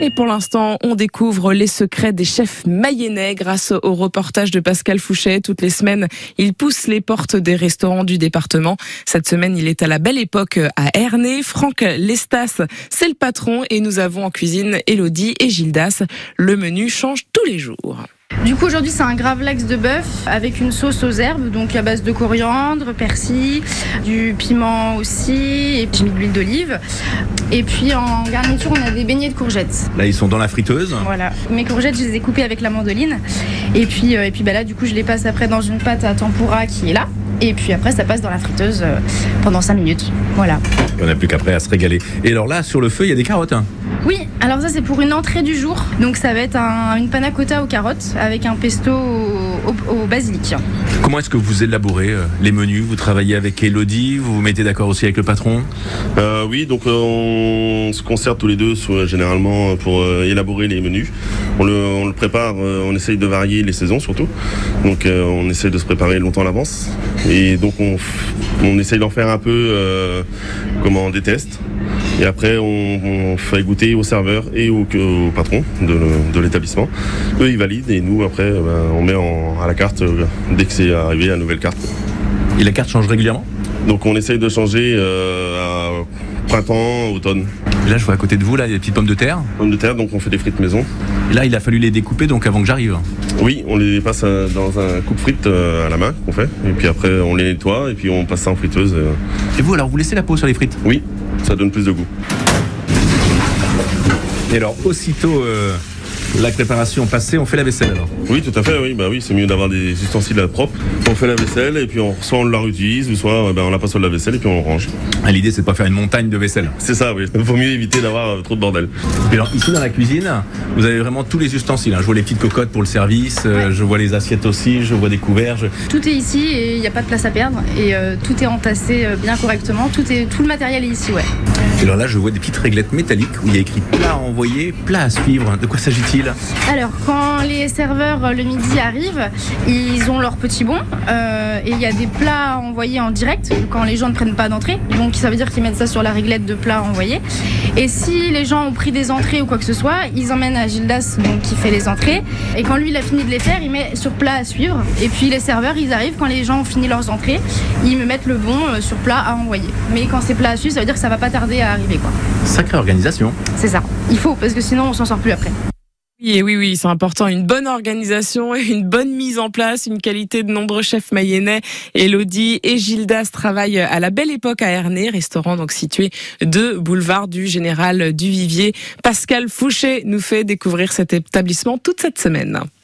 Et pour l'instant, on découvre les secrets des chefs mayennais grâce au reportage de Pascal Fouchet. Toutes les semaines, il pousse les portes des restaurants du département. Cette semaine, il est à la belle époque à Ernée. Franck Lestas, c'est le patron et nous avons en cuisine Elodie et Gildas. Le menu change tous les jours. Du coup, aujourd'hui, c'est un gravlax de bœuf avec une sauce aux herbes, donc à base de coriandre, persil, du piment aussi, et puis de l'huile d'olive. Et puis en garniture, on a des beignets de courgettes. Là, ils sont dans la friteuse. Voilà. Mes courgettes, je les ai coupées avec la mandoline. Et puis, euh, et puis bah là, du coup, je les passe après dans une pâte à tempura qui est là. Et puis après, ça passe dans la friteuse euh, pendant 5 minutes. Voilà. Et on n'a plus qu'après à se régaler. Et alors là, sur le feu, il y a des carottes. hein. Oui, alors ça c'est pour une entrée du jour. Donc ça va être un- une panna cotta aux carottes avec un pesto au basilic. Comment est-ce que vous élaborez euh, les menus? Vous travaillez avec Elodie Vous vous mettez d'accord aussi avec le patron? Euh, oui, donc euh, on se concerte tous les deux soit, généralement pour euh, élaborer les menus. On le, on le prépare, euh, on essaye de varier les saisons surtout. Donc euh, on essaye de se préparer longtemps à l'avance. Et donc on, on essaye d'en faire un peu euh, comment des tests. Et après on, on fait goûter aux serveurs et au, au patron de, l'établissement. Eux ils valident et nous après euh, ben, on met en- à la carte euh, dès que c'est arrivé la nouvelle carte. Et la carte change régulièrement? Donc on essaye de changer euh, à printemps, automne. Et Là, je vois à côté de vous, là, il y a des petites pommes de terre. Pommes de terre, donc on fait des frites maison. Et là, il a fallu les découper donc avant que j'arrive. Oui, on les passe euh, dans un coupe frites à la main qu'on fait. Et puis après on les nettoie et puis on passe ça en friteuse. Et vous, alors, vous laissez la peau sur les frites? Oui, ça donne plus de goût. Et alors, aussitôt euh, la préparation passée, on fait la vaisselle alors Oui, tout à fait, oui, bah oui, c'est mieux d'avoir des ustensiles propres. On fait la vaisselle et puis on, soit on la réutilise ou soit euh, ben, on la passe sur la vaisselle et puis on range. Ah, L'idée, c'est de pas faire une montagne de vaisselle. C'est ça, oui. Il vaut mieux éviter d'avoir euh, trop de bordel. Et alors, ici, dans la cuisine, vous avez vraiment tous les ustensiles. hein. Je vois les petites cocottes pour le service, euh, je vois les assiettes aussi, je vois des couverts. je- Tout est ici et il n'y a pas de place à perdre. Et euh, tout est entassé euh, bien correctement. Tout, est, tout le matériel est ici, ouais. Et alors là, je vois des petites réglettes métalliques où il y a écrit plat à envoyer, plat à suivre. De quoi s'agit-il? Alors, quand les serveurs euh, le midi arrivent, ils ont leur petit bon euh, et il y a des plats à envoyer en direct quand les gens ne prennent pas d'entrée. Donc, ça veut dire qu'ils mettent ça sur la réglette de plats à envoyer. Et si les gens ont pris des entrées ou quoi que ce soit, ils emmènent à Gildas, donc qui fait les entrées. Et quand lui, il a fini de les faire, il met sur plat à suivre. Et puis, les serveurs, ils arrivent quand les gens ont fini leurs entrées, ils me mettent le bon euh, sur plat à envoyer. Mais quand c'est plat à suivre, ça veut dire que ça va pas tarder à arriver, quoi. Sacrée organisation. C'est ça. Il faut, parce que sinon, on s'en sort plus après. Oui, oui, oui, c'est important. Une bonne organisation et une bonne mise en place, une qualité de nombreux chefs mayennais. Elodie et Gildas travaillent à la belle époque à Ernée, restaurant donc situé de boulevard du Général du Vivier. Pascal Fouché nous fait découvrir cet établissement toute cette semaine.